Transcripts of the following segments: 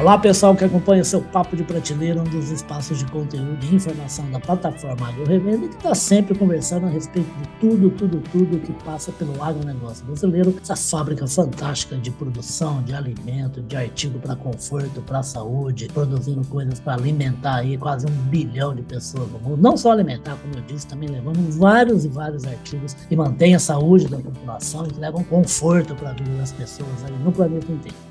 Olá, pessoal que acompanha o seu Papo de Prateleira, um dos espaços de conteúdo e informação da plataforma Agro Revenda, que está sempre conversando a respeito de tudo, tudo, tudo que passa pelo agronegócio brasileiro. Essa fábrica fantástica de produção de alimento, de artigo para conforto, para saúde, produzindo coisas para alimentar aí quase um bilhão de pessoas no mundo. Não só alimentar, como eu disse, também levando vários e vários artigos que mantêm a saúde da população e que levam conforto para a vida das pessoas aí no planeta inteiro.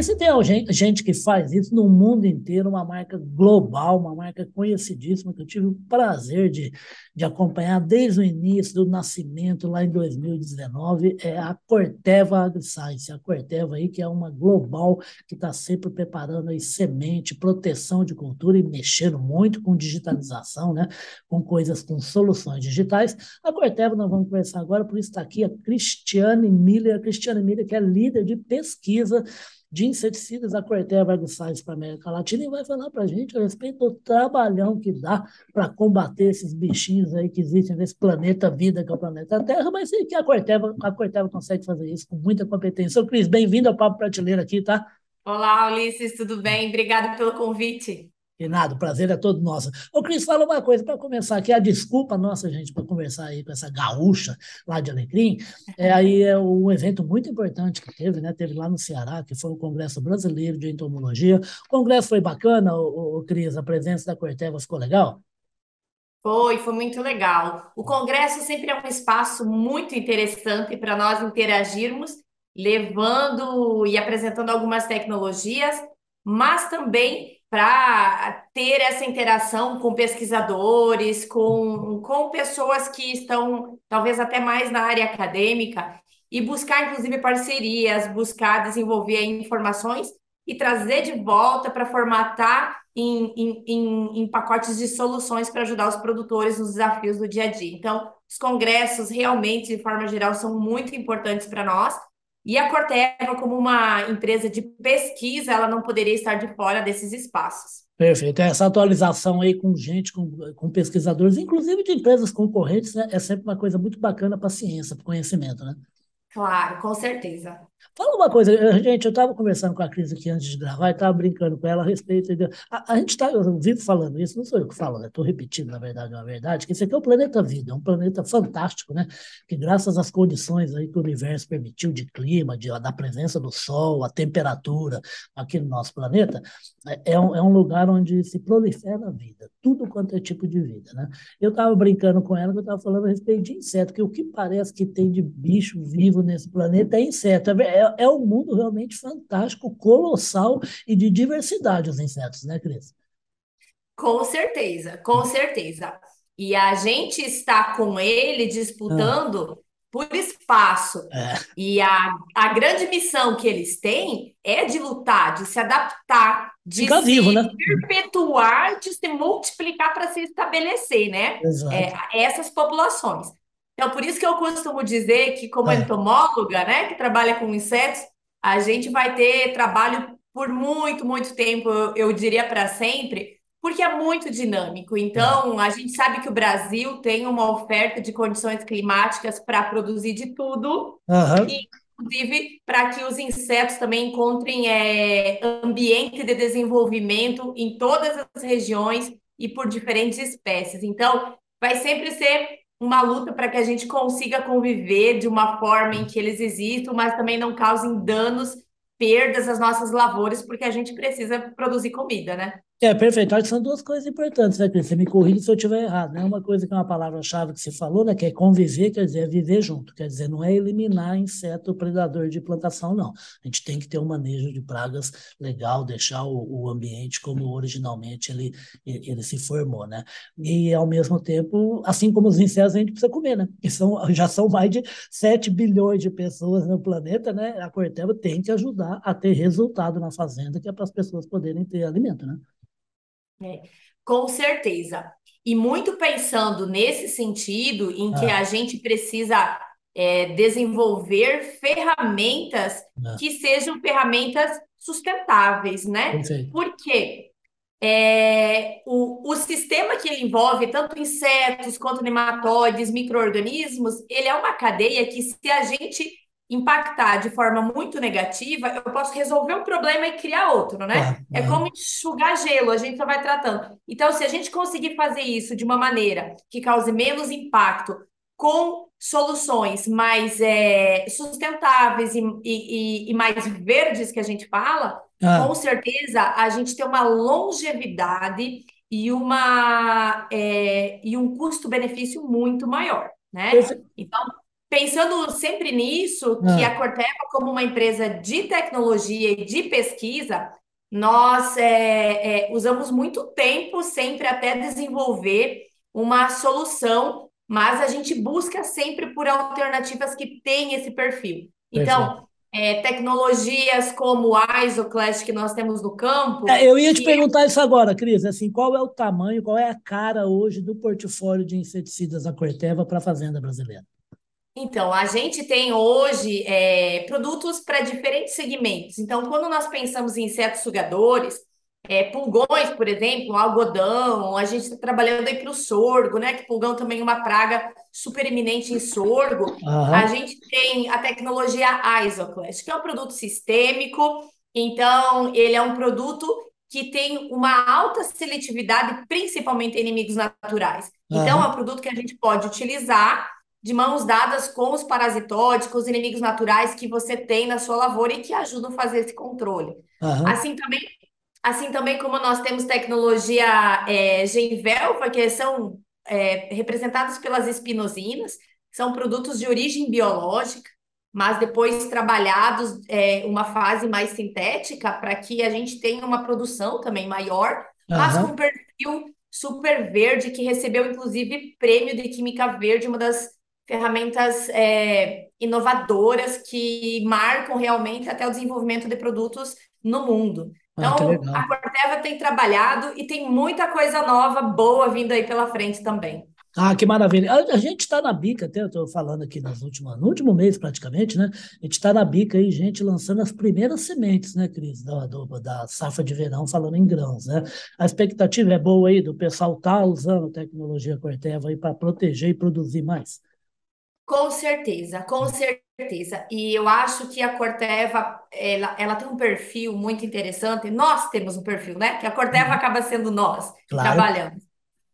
E se tem gente que faz isso no mundo inteiro, uma marca global, uma marca conhecidíssima, que eu tive o prazer de, de acompanhar desde o início do nascimento, lá em 2019, é a Corteva AgriScience. A Corteva aí, que é uma global que está sempre preparando aí semente, proteção de cultura e mexendo muito com digitalização, né? com coisas, com soluções digitais. A Corteva, nós vamos conversar agora, por isso está aqui a Cristiane Miller. A Cristiane Miller, que é líder de pesquisa de inseticidas, a Corteva AgriScience para a América Latina, e vai falar para a gente a respeito do trabalhão que dá para combater esses bichinhos aí que existem nesse planeta vida, que é o planeta Terra, mas que a Corteva, a Corteva consegue fazer isso com muita competência. Ô, Cris, bem-vindo ao Papo Prateleira aqui, tá? Olá, Ulisses, tudo bem? Obrigada pelo convite. Renato, prazer é todo nosso. Ô, Cris, fala uma coisa para começar aqui. A desculpa nossa, gente, para conversar aí com essa gaúcha lá de Alecrim, é aí é um evento muito importante que teve, né? Teve lá no Ceará, que foi o Congresso Brasileiro de Entomologia. O congresso foi bacana, ô, ô, Cris, a presença da Corteva ficou legal? Foi, foi muito legal. O congresso sempre é um espaço muito interessante para nós interagirmos, levando e apresentando algumas tecnologias, mas também para ter essa interação com pesquisadores, com, com pessoas que estão talvez até mais na área acadêmica e buscar, inclusive, parcerias, buscar desenvolver informações e trazer de volta para formatar em, em, em, em, pacotes de soluções para ajudar os produtores nos desafios do dia a dia. Então, os congressos realmente, de forma geral, são muito importantes para nós e a Corteva, como uma empresa de pesquisa, ela não poderia estar de fora desses espaços. Perfeito. Essa atualização aí com gente, com, com pesquisadores, inclusive de empresas concorrentes, né, é sempre uma coisa muito bacana para a ciência, para o conhecimento, né? Claro, com certeza. Fala uma coisa, eh, gente, eu estava conversando com a Cris aqui antes de gravar e estava brincando com ela a respeito. De, a, a, gente está, eu vivo falando isso, não sou eu que falo, né? Estou repetindo, na verdade, uma verdade, que esse aqui é o planeta Vida, é um planeta fantástico, né? Que graças às condições aí que o universo permitiu de clima, de, da presença do Sol, a temperatura aqui no nosso planeta, é, é, um, é um lugar onde se prolifera a vida, tudo quanto é tipo de vida, né? Eu estava brincando com ela, que eu estava falando a respeito de inseto, que o que parece que tem de bicho vivo nesse planeta é inseto. É, é um mundo realmente fantástico, colossal e de diversidade os insetos, né, Cris? Com certeza, com certeza. E a gente está com ele disputando ah. por espaço. É. E a, a grande missão que eles têm é de lutar, de se adaptar, de Ficar se vivo, né? perpetuar, de se multiplicar para se estabelecer, né? É, essas populações. Então, por isso que eu costumo dizer que, como é. entomóloga, né, que trabalha com insetos, a gente vai ter trabalho por muito, muito tempo, eu, eu diria para sempre, porque é muito dinâmico. Então, é. a gente sabe que o Brasil tem uma oferta de condições climáticas para produzir de tudo, uhum. e, inclusive para que os insetos também encontrem é, ambiente de desenvolvimento em todas as regiões e por diferentes espécies. Então, vai sempre ser uma luta para que a gente consiga conviver de uma forma em que eles existam, mas também não causem danos, perdas às nossas lavouras, porque a gente precisa produzir comida, né? É, perfeito. Acho que são duas coisas importantes, né, Cris? Você me corrige se eu estiver errado, né? Uma coisa que é uma palavra-chave que você falou, né? Que é conviver, quer dizer, é viver junto. Quer dizer, não é eliminar inseto predador de plantação, não. A gente tem que ter um manejo de pragas legal, deixar o, o ambiente como originalmente ele, ele se formou, né? E, ao mesmo tempo, assim como os insetos, a gente precisa comer, né? Que são, já são mais de 7 bilhões de pessoas no planeta, né? A Corteva tem que ajudar a ter resultado na fazenda, que é para as pessoas poderem ter alimento, né? É, com certeza. E muito pensando nesse sentido, em que ah. a gente precisa é, desenvolver ferramentas ah. que sejam ferramentas sustentáveis, né? Perfeito. Por quê? é, o, o sistema que envolve, tanto insetos quanto nematóides, micro-organismos, ele é uma cadeia que, se a gente impactar de forma muito negativa, eu posso resolver um problema e criar outro, né? É, é como enxugar gelo, a gente só vai tratando. Então, se a gente conseguir fazer isso de uma maneira que cause menos impacto, com soluções mais é, sustentáveis e, e, e, mais verdes que a gente fala, ah. com certeza a gente tem uma longevidade e, uma, é, e um custo-benefício muito maior, né? Então, pensando sempre nisso, ah. que a Corteva, como uma empresa de tecnologia e de pesquisa, nós é, é, usamos muito tempo sempre até desenvolver uma solução, mas a gente busca sempre por alternativas que têm esse perfil. Então, é, tecnologias como a Isoclash que nós temos no campo. É, eu ia te perguntar isso agora, Cris. Assim, qual é o tamanho, qual é a cara hoje do portfólio de inseticidas da Corteva para a fazenda brasileira? Então, a gente tem hoje é, produtos para diferentes segmentos. Então, quando nós pensamos em insetos sugadores, é, pulgões, por exemplo, algodão, a gente está trabalhando aí para o sorgo, né? Que pulgão também é uma praga super eminente em sorgo. Uhum. A gente tem a tecnologia Isoclast, que é um produto sistêmico, então ele é um produto que tem uma alta seletividade, principalmente em inimigos naturais. Uhum. Então, é um produto que a gente pode utilizar de mãos dadas com os parasitóides, com os inimigos naturais que você tem na sua lavoura e que ajudam a fazer esse controle. Uhum. Assim também, assim também como nós temos tecnologia é, Genvelva, que são é, representados pelas espinosines, são produtos de origem biológica, mas depois trabalhados é, uma fase mais sintética para que a gente tenha uma produção também maior, uhum. mas com perfil super verde, que recebeu inclusive prêmio de Química Verde, uma das ferramentas é, inovadoras que marcam realmente até o desenvolvimento de produtos no mundo. Ah, então, ah, a Corteva tem trabalhado e tem muita coisa nova, boa vindo aí pela frente também. Ah, que maravilha. A, a gente está na bica, até eu estou falando aqui nas últimas, no último mês praticamente, né? A gente está na bica aí, gente, lançando as primeiras sementes, né, Cris, da, do, da safra de verão, falando em grãos, né? A expectativa é boa aí do pessoal estar tá usando tecnologia Corteva aí para proteger e produzir mais. Com certeza, com certeza. E eu acho que a Corteva, ela, ela tem um perfil muito interessante. Nós temos um perfil, né? Que a Corteva uhum. acaba sendo nós claro. trabalhando.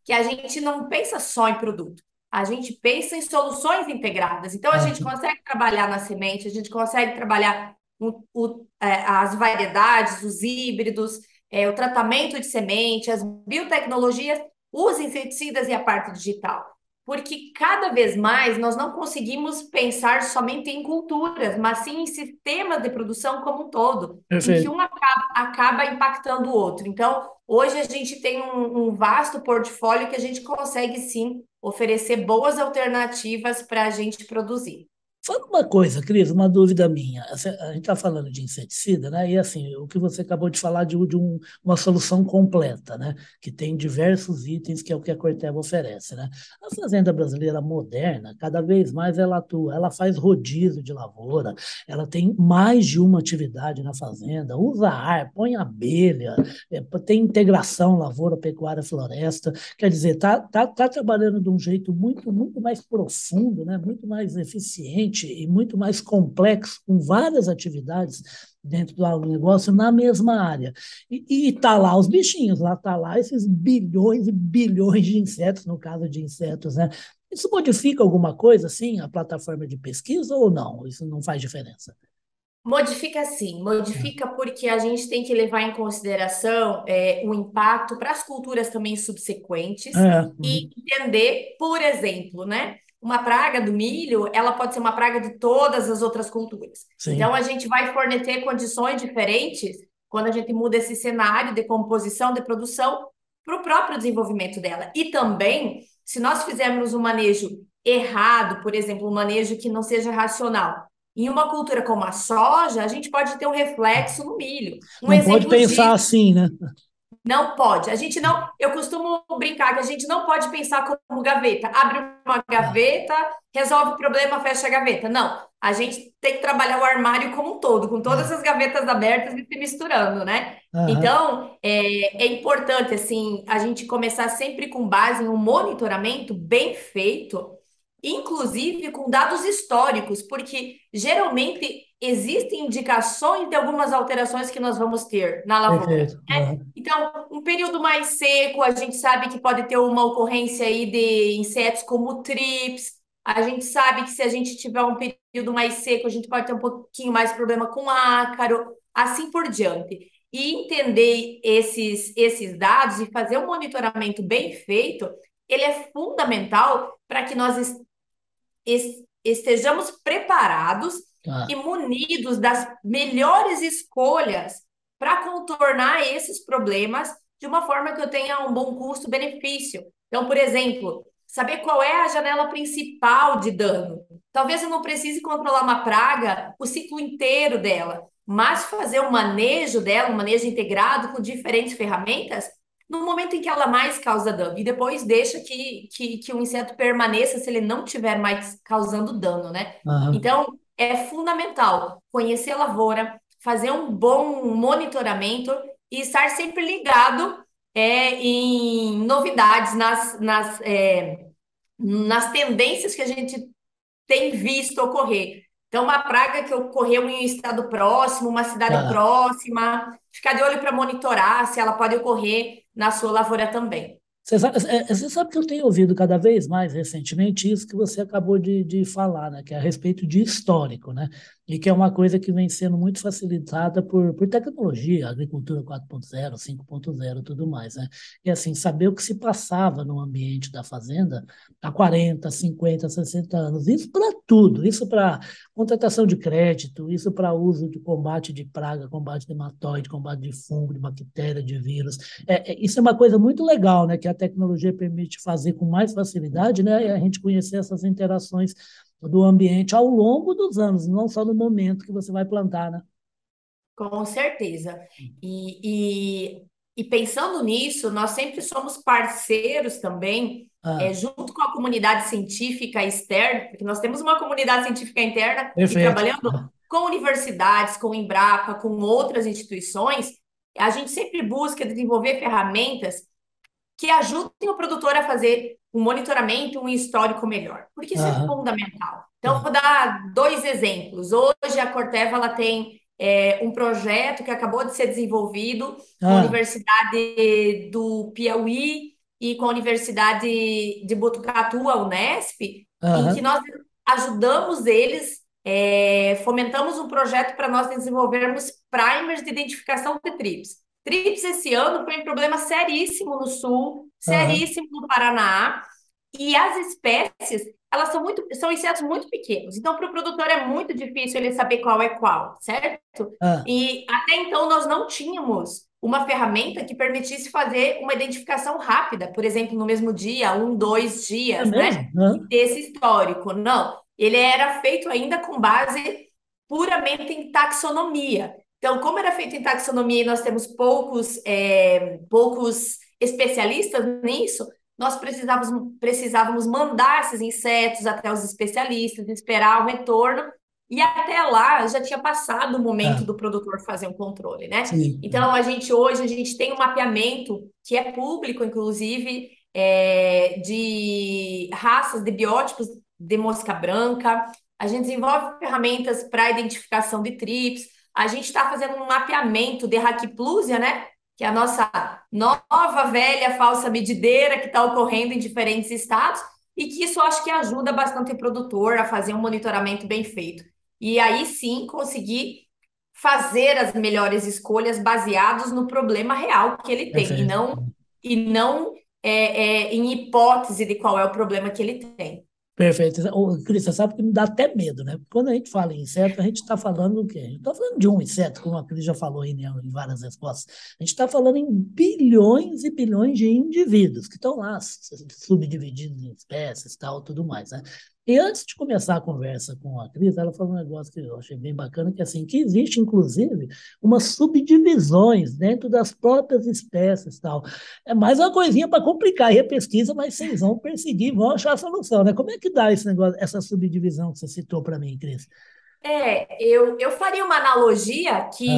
Que a gente não pensa só em produto. A gente pensa em soluções integradas. Então, a gente consegue trabalhar na semente, a gente consegue trabalhar o, o, é, as variedades, os híbridos, é, o tratamento de semente, as biotecnologias, os inseticidas e a parte digital porque cada vez mais nós não conseguimos pensar somente em culturas, mas sim em sistemas de produção como um todo, Perfeito. em que um acaba, acaba, impactando o outro. Então, hoje a gente tem um, um vasto portfólio que a gente consegue sim oferecer boas alternativas para a gente produzir. Fala uma coisa, Cris, uma dúvida minha. A gente está falando de inseticida, né? E assim, o que você acabou de falar de, de um, uma solução completa, né? Que tem diversos itens, que é o que a Corteva oferece, né? A fazenda brasileira moderna, cada vez mais ela atua, ela faz rodízio de lavoura, ela tem mais de uma atividade na fazenda, usa ar, põe abelha, é, tem integração lavoura, pecuária, floresta. Quer dizer, tá, tá, tá trabalhando de um jeito muito, muito mais profundo, né? Muito mais eficiente e muito mais complexo, com várias atividades dentro do agronegócio na mesma área. E está lá os bichinhos, lá está lá esses bilhões e bilhões de insetos, no caso de insetos, né? Isso modifica alguma coisa, assim, a plataforma de pesquisa ou não? Isso não faz diferença? Modifica sim, modifica porque a gente tem que levar em consideração é, o impacto para as culturas também subsequentes é. uhum. e entender, por exemplo, né? Uma praga do milho, ela pode ser uma praga de todas as outras culturas. Sim. Então, a gente vai fornecer condições diferentes quando a gente muda esse cenário de composição, de produção, para o próprio desenvolvimento dela. E também, se nós fizermos um manejo errado, por exemplo, um manejo que não seja racional, em uma cultura como a soja, a gente pode ter um reflexo no milho. Um não pode pensar disso, assim, né? Não pode. A gente não. Eu costumo brincar que a gente não pode pensar como gaveta. Abre uma gaveta, resolve o problema, fecha a gaveta. Não. A gente tem que trabalhar o armário como um todo, com todas as gavetas abertas e se misturando, né? Aham, Então, é, é importante, assim, a gente começar sempre com base em um monitoramento bem feito, inclusive com dados históricos, porque geralmente existem indicações de algumas alterações que nós vamos ter na lavoura. né? Então, um período mais seco, a gente sabe que pode ter uma ocorrência aí de insetos como trips. A gente sabe que se a gente tiver um período mais seco, a gente pode ter um pouquinho mais problema com ácaro, assim por diante. E entender esses, esses dados e fazer um monitoramento bem feito, ele é fundamental para que nós es- es- estejamos preparados tá. e munidos das melhores escolhas para contornar esses problemas de uma forma que eu tenha um bom custo-benefício. Então, por exemplo, saber qual é a janela principal de dano. Talvez eu não precise controlar uma praga o ciclo inteiro dela, mas fazer um manejo dela, um manejo integrado com diferentes ferramentas no momento em que ela mais causa dano. E depois deixa que, que, que o inseto permaneça se ele não estiver mais causando dano, né? Aham, Então, é fundamental conhecer a lavoura, fazer um bom monitoramento e estar sempre ligado é, em novidades, nas, nas, é, nas tendências que a gente tem visto ocorrer. Então, uma praga que ocorreu em um estado próximo, uma cidade tá. próxima, ficar de olho para monitorar se ela pode ocorrer na sua lavoura também. Você sabe, é, é, você sabe que eu tenho ouvido cada vez mais recentemente isso que você acabou de, de falar, né? Que é a respeito de histórico, né? E que é uma coisa que vem sendo muito facilitada por, por tecnologia, agricultura 4.0, 5.0 e tudo mais, né? E assim, saber o que se passava no ambiente da fazenda há 40, 50, 60 anos. Isso para tudo, isso para contratação de crédito, isso para uso de combate de praga, combate de nematóide, combate de fungo, de bactéria, de vírus. É, é, isso é uma coisa muito legal, né, que a tecnologia permite fazer com mais facilidade, né, e a gente conhecer essas interações do ambiente ao longo dos anos, não só no momento que você vai plantar, né? Com certeza. E, e, e pensando nisso, nós sempre somos parceiros também, é, Ah, junto com a comunidade científica externa, porque nós temos uma comunidade científica interna trabalhando Ah, com universidades, com Embrapa, com outras instituições, a gente sempre busca desenvolver ferramentas que ajudem o produtor a fazer um monitoramento, um histórico melhor, porque isso é Aham, fundamental. Então, vou dar dois exemplos. Hoje, a Corteva ela tem é, um projeto que acabou de ser desenvolvido com a ah, Universidade do Piauí e com a Universidade de Botucatu, a Unesp, em que nós ajudamos eles, é, fomentamos um projeto para nós desenvolvermos primers de identificação de trips. Trips esse ano foi um problema seríssimo no sul, seríssimo no Paraná, e as espécies, elas são muito, são insetos muito pequenos. Então, para o produtor é muito difícil ele saber qual é qual, certo? ah, E até então nós não tínhamos uma ferramenta que permitisse fazer uma identificação rápida, por exemplo, no mesmo dia, um, dois é dias, né? mesmo? E Ah, ter esse histórico. Não, ele era feito ainda com base puramente em taxonomia. Então, como era feito em taxonomia e nós temos poucos, é, poucos especialistas nisso, nós precisávamos, precisávamos mandar esses insetos até os especialistas, esperar o retorno, e até lá já tinha passado o momento ah, do produtor fazer um controle, né? sim, Então, a gente hoje a gente tem um mapeamento que é público, inclusive, é, de raças de biótipos de mosca branca. A gente desenvolve ferramentas para identificação de trips. A gente está fazendo um mapeamento de Hackplúsia, né? Que é a nossa nova, velha, falsa medideira que está ocorrendo em diferentes estados e que isso acho que ajuda bastante o produtor a fazer um monitoramento bem feito. E aí sim conseguir fazer as melhores escolhas baseados no problema real que ele tem e perfeito. não, e não é, é, em hipótese de qual é o problema que ele tem. Perfeito. Ô, Cris, você sabe que me dá até medo, né? Quando a gente fala em inseto, a gente está falando do quê? A gente está falando de um inseto, como a Cris já falou aí, né, em várias respostas. A gente está falando em bilhões e bilhões de indivíduos que estão lá, subdivididos em espécies, tal, tudo mais, né? E antes de começar a conversa com a Cris, ela falou um negócio que eu achei bem bacana, que é assim, que existe, inclusive, umas subdivisões dentro das próprias espécies tal. É mais uma coisinha para complicar aí a pesquisa, mas vocês vão perseguir, vão achar a solução, né? Como é que dá esse negócio, essa subdivisão que você citou para mim, Cris? É, eu, eu faria uma analogia que,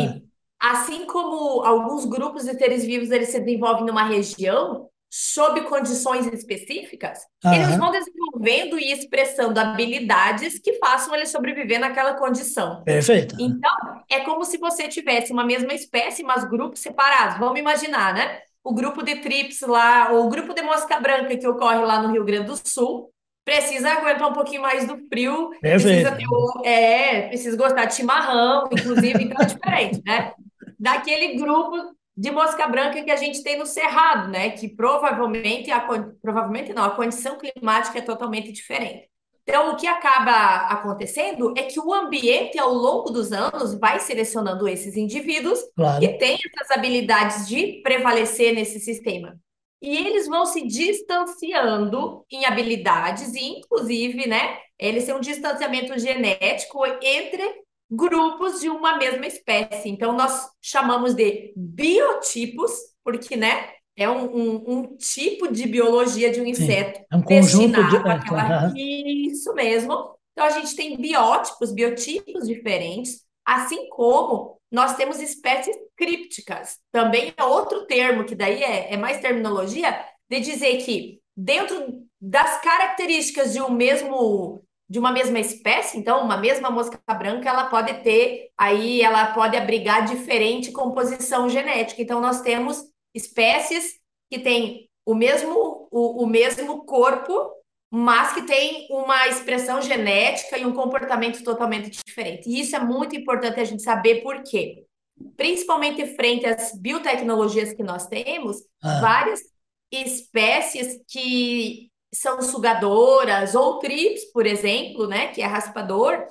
ah. assim como alguns grupos de seres vivos eles se desenvolvem numa região, sob condições específicas, uhum. eles vão desenvolvendo e expressando habilidades que façam ele sobreviver naquela condição. Perfeito. Então, é como se você tivesse uma mesma espécie, mas grupos separados. Vamos imaginar, né? O grupo de trips lá, ou o grupo de mosca branca que ocorre lá no Rio Grande do Sul, precisa aguentar um pouquinho mais do frio, Perfeito. precisa ter, é, precisa gostar de chimarrão, inclusive, então é diferente, né? Daquele grupo de mosca branca que a gente tem no Cerrado, né? Que provavelmente, a, provavelmente não, a condição climática é totalmente diferente. Então, o que acaba acontecendo é que o ambiente, ao longo dos anos, vai selecionando esses indivíduos claro. que têm essas habilidades de prevalecer nesse sistema. E eles vão se distanciando em habilidades, e inclusive, né? Eles têm um distanciamento genético entre grupos de uma mesma espécie. Então, nós chamamos de biotipos, porque, né, é um, um, um tipo de biologia de um inseto Sim, é um conjunto de... Aquela... Isso mesmo. Então, a gente tem biótipos, biotipos diferentes, assim como nós temos espécies crípticas. Também é outro termo, que daí é, é mais terminologia, de dizer que dentro das características de um mesmo de uma mesma espécie, então uma mesma mosca branca, ela pode ter aí, ela pode abrigar diferente composição genética. Então nós temos espécies que têm o mesmo o, o mesmo corpo, mas que tem uma expressão genética e um comportamento totalmente diferente. E isso é muito importante a gente saber por quê. Principalmente frente às biotecnologias que nós temos, ah. várias espécies que são sugadoras, ou trips, por exemplo, né, que é raspador,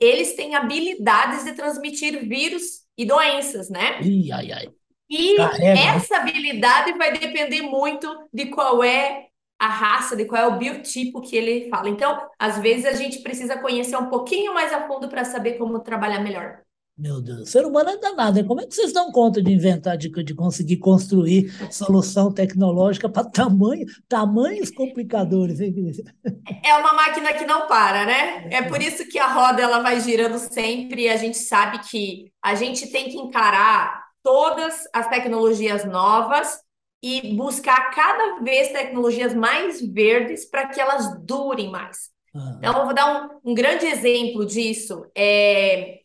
eles têm habilidades de transmitir vírus e doenças, né? Ih, ai, ai. E. Né? essa habilidade vai depender muito de qual é a raça, de qual é o biotipo que ele fala. Então, às vezes a gente precisa conhecer um pouquinho mais a fundo para saber como trabalhar melhor. Meu Deus, o ser humano é danado. Como é que vocês dão conta de inventar, de, de conseguir construir solução tecnológica para tamanho, tamanhos complicadores, hein, Cris? É uma máquina que não para, né? É por isso que a roda ela vai girando sempre e a gente sabe que a gente tem que encarar todas as tecnologias novas e buscar cada vez tecnologias mais verdes para que elas durem mais. Uhum. Então, eu vou dar um, um grande exemplo disso. É,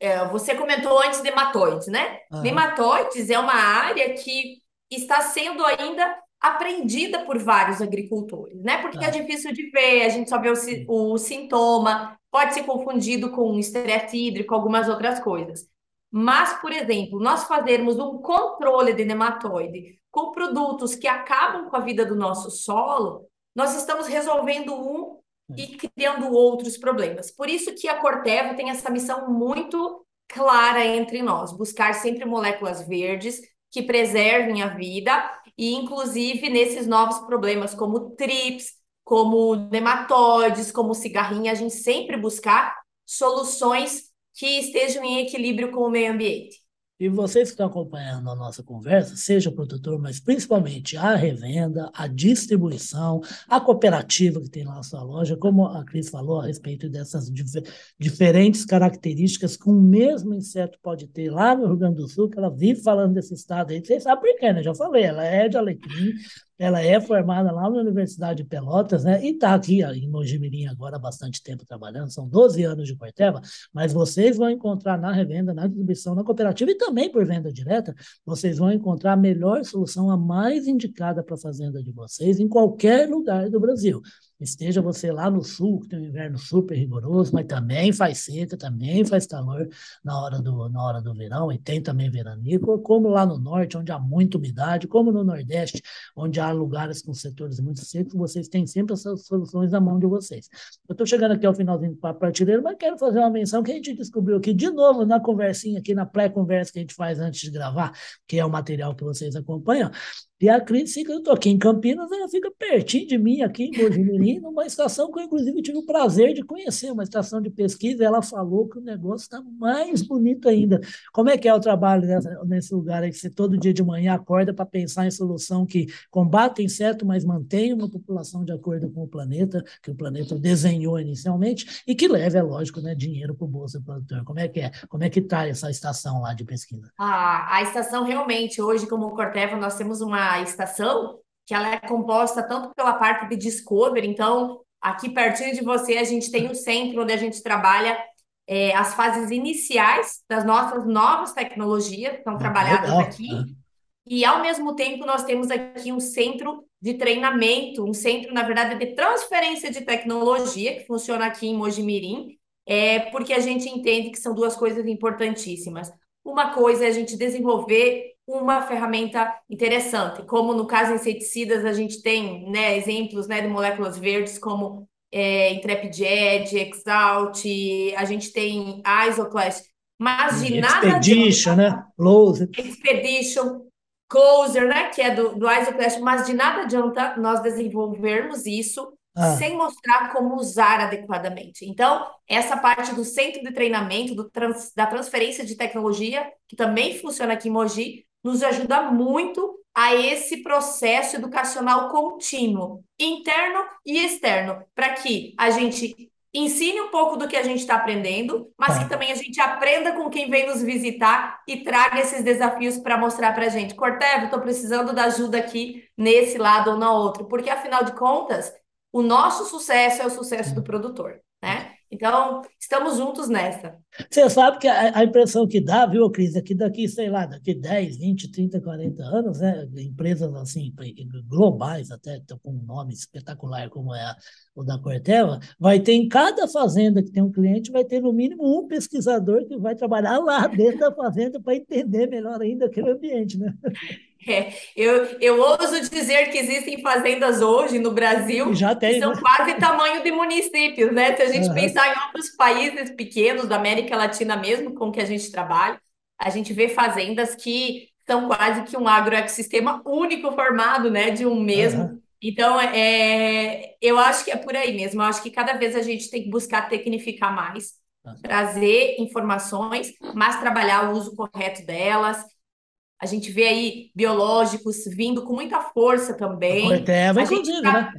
é, você comentou antes nematóides, né? Uhum. Nematóides é uma área que está sendo ainda aprendida por vários agricultores, né? Porque é difícil de ver, a gente só vê o, o sintoma, pode ser confundido com estresse hídrico, algumas outras coisas. Mas, por exemplo, nós fazermos um controle de nematóide com produtos que acabam com a vida do nosso solo, nós estamos resolvendo um e criando outros problemas. Por isso que a Corteva tem essa missão muito clara entre nós, buscar sempre moléculas verdes que preservem a vida e inclusive nesses novos problemas como trips, como nematóides, como cigarrinha, a gente sempre buscar soluções que estejam em equilíbrio com o meio ambiente. E vocês que estão acompanhando a nossa conversa, seja o produtor, mas principalmente a revenda, a distribuição, a cooperativa que tem lá na sua loja, como a Cris falou a respeito dessas dif diferentes características que um mesmo inseto pode ter lá no Rio Grande do Sul, que ela vive falando desse estado aí. Vocês sabem por quê, né? Já falei, ela é de alecrim, ela é formada lá na Universidade de Pelotas, né? E está aqui em Mojimirim agora há bastante tempo trabalhando, são 12 anos de Corteva, mas vocês vão encontrar na revenda, na distribuição, na cooperativa e também por venda direta, vocês vão encontrar a melhor solução, a mais indicada para a fazenda de vocês em qualquer lugar do Brasil. Esteja você lá no sul, que tem um inverno super rigoroso, mas também faz seca, também faz calor na hora do, na hora do verão, e tem também veranico, como lá no norte, onde há muita umidade, como no nordeste, onde há lugares com setores muito secos, vocês têm sempre essas soluções na mão de vocês. Eu estou chegando aqui ao finalzinho do papo partilheiro, mas quero fazer uma menção que a gente descobriu aqui de novo na conversinha, aqui na pré-conversa que a gente faz antes de gravar, que é o material que vocês acompanham, E a Cris fica, eu estou aqui em Campinas, ela fica pertinho de mim, aqui em Mojimirim, numa estação que eu, inclusive, tive o prazer de conhecer, uma estação de pesquisa. Ela falou que o negócio está mais bonito ainda. Como é que é o trabalho nessa, nesse lugar aí, que você todo dia de manhã acorda para pensar em solução que combate inseto, mas mantém uma população de acordo com o planeta, que o planeta desenhou inicialmente, e que leve, é lógico, né, dinheiro para o bolso do produtor. Como é que é? Como é que está essa estação lá de pesquisa? Ah, a estação realmente, hoje, como Corteva, nós temos uma estação que ela é composta tanto pela parte de discovery, então aqui pertinho de você a gente tem um centro onde a gente trabalha é, as fases iniciais das nossas novas tecnologias que estão ah, trabalhadas legal. aqui. Ah. E, ao mesmo tempo, nós temos aqui um centro de treinamento, um centro, na verdade, de transferência de tecnologia, que funciona aqui em Mojimirim, é, porque a gente entende que são duas coisas importantíssimas. Uma coisa é a gente desenvolver uma ferramenta interessante, como no caso inseticidas a gente tem né, exemplos né, de moléculas verdes como é, Intrepid Edge, Exalt, a gente tem Isoclash, mas de nada Expedition, né? Closer. Expedition, Closer, né? Que é do, do Isoclash, mas de nada adianta nós desenvolvermos isso ah. sem mostrar como usar adequadamente. Então, essa parte do centro de treinamento, do trans, da transferência de tecnologia, que também funciona aqui em Mogi, nos ajuda muito a esse processo educacional contínuo, interno e externo, para que a gente ensine um pouco do que a gente está aprendendo, mas que tá. também a gente aprenda com quem vem nos visitar e traga esses desafios para mostrar para a gente. Corteva, estou precisando da ajuda aqui nesse lado ou na outro, porque afinal de contas, o nosso sucesso é o sucesso do produtor, né? Então, estamos juntos nessa. Você sabe que a, a, impressão que dá, viu, Cris, é que daqui, sei lá, daqui 10, 20, 30, 40 anos, né, empresas assim, globais até, com um nome espetacular como é o da Corteva, vai ter em cada fazenda que tem um cliente, vai ter no mínimo um pesquisador que vai trabalhar lá dentro da fazenda para entender melhor ainda aquele ambiente, né? É, eu, eu ouso dizer que existem fazendas hoje no Brasil Já tem, que são né? quase tamanho de municípios, né? Se a gente uhum. pensar em outros países pequenos da América Latina mesmo, com que a gente trabalha, a gente vê fazendas que são quase que um agroecossistema único formado, né, de um mesmo. Uhum. Então, é, eu acho que é por aí mesmo. Eu acho que cada vez a gente tem que buscar tecnificar mais, uhum. trazer informações, mas trabalhar o uso correto delas a gente vê aí biológicos vindo com muita força também. Corteva, inclusive, tá... né?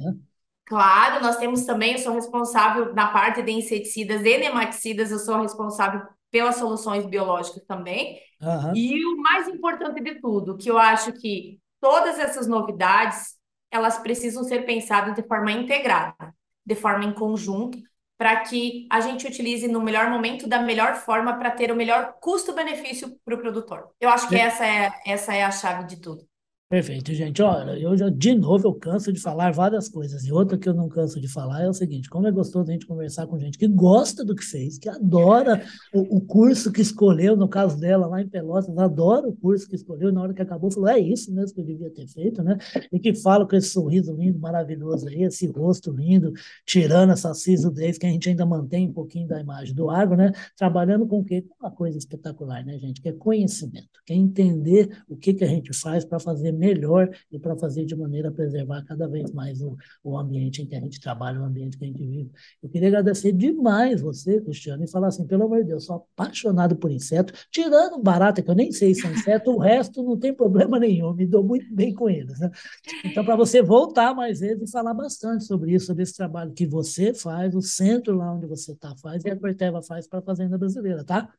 Claro, nós temos também, eu sou responsável na parte de inseticidas e nematicidas, eu sou responsável pelas soluções biológicas também. Uhum. E o mais importante de tudo, que eu acho que todas essas novidades, elas precisam ser pensadas de forma integrada, de forma em conjunto, para que a gente utilize no melhor momento, da melhor forma, para ter o melhor custo-benefício para o produtor. Eu acho que essa é, essa é a chave de tudo. Perfeito, gente. Olha, eu já, de novo, eu canso de falar várias coisas. E outra que eu não canso de falar é o seguinte: como é gostoso a gente conversar com gente que gosta do que fez, que adora o, o curso que escolheu, no caso dela, lá em Pelotas, adora o curso que escolheu, na hora que acabou, falou: é isso mesmo que eu devia ter feito, né? E que fala com esse sorriso lindo, maravilhoso aí, esse rosto lindo, tirando essa sisudez que a gente ainda mantém um pouquinho da imagem do agro, né? Trabalhando com o quê? Com uma coisa espetacular, né, gente? Que é conhecimento, que é entender o que, que a gente faz para fazer melhor e para fazer de maneira a preservar cada vez mais o, o ambiente em que a gente trabalha, o ambiente que a gente vive. Eu queria agradecer demais você, Cristiano, e falar assim, pelo amor de Deus, sou apaixonado por inseto, tirando barata, que eu nem sei se é inseto, o resto não tem problema nenhum, me dou muito bem com eles. Né? Então, para você voltar mais vezes e falar bastante sobre isso, sobre esse trabalho que você faz, o centro lá onde você está faz e a Corteva faz para a Fazenda Brasileira, tá?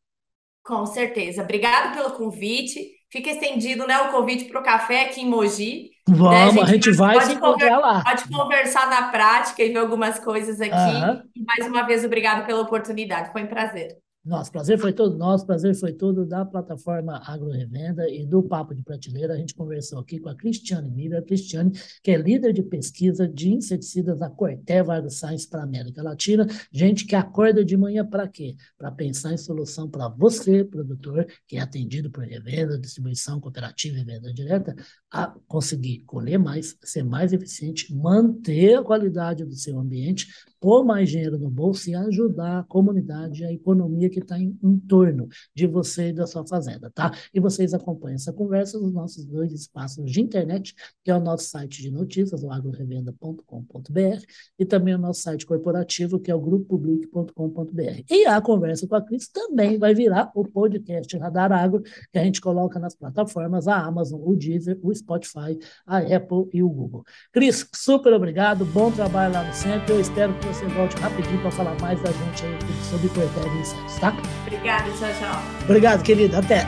Com certeza. Obrigado pelo convite. Fica estendido né, o convite para o café aqui em Mogi. Vamos, né? a gente, a gente vai se encontrar lá. Pode conversar na prática e ver algumas coisas aqui. Uhum. E mais uma vez, obrigado pela oportunidade. Foi um prazer. Nosso prazer foi todo nosso, prazer foi todo da plataforma Agro Revenda e do Papo de Prateleira. A gente conversou aqui com a Cristiane Miller, Cristiane, que é líder de pesquisa de inseticidas da Corteva AgroScience para a América Latina. Gente que acorda de manhã para quê? Para pensar em solução para você, produtor, que é atendido por revenda, distribuição cooperativa e venda direta, a conseguir colher mais, ser mais eficiente, manter a qualidade do seu ambiente, pôr mais dinheiro no bolso e ajudar a comunidade, a economia que está em, em, torno de você e da sua fazenda, tá? E vocês acompanham essa conversa nos nossos dois espaços de internet, que é o nosso site de notícias, o agrorevenda.com.br, e também o nosso site corporativo, que é o grupopublic.com.br. E a conversa com a Cris também vai virar o podcast Radar Agro, que a gente coloca nas plataformas, a Amazon, o Deezer, o Spotify, a Apple e o Google. Cris, super obrigado, bom trabalho lá no centro. Eu espero que você volte rapidinho para falar mais da gente aí sobre Cortez e Insetos, tá? Obrigada, tchau, tchau. Obrigado, querida. Até.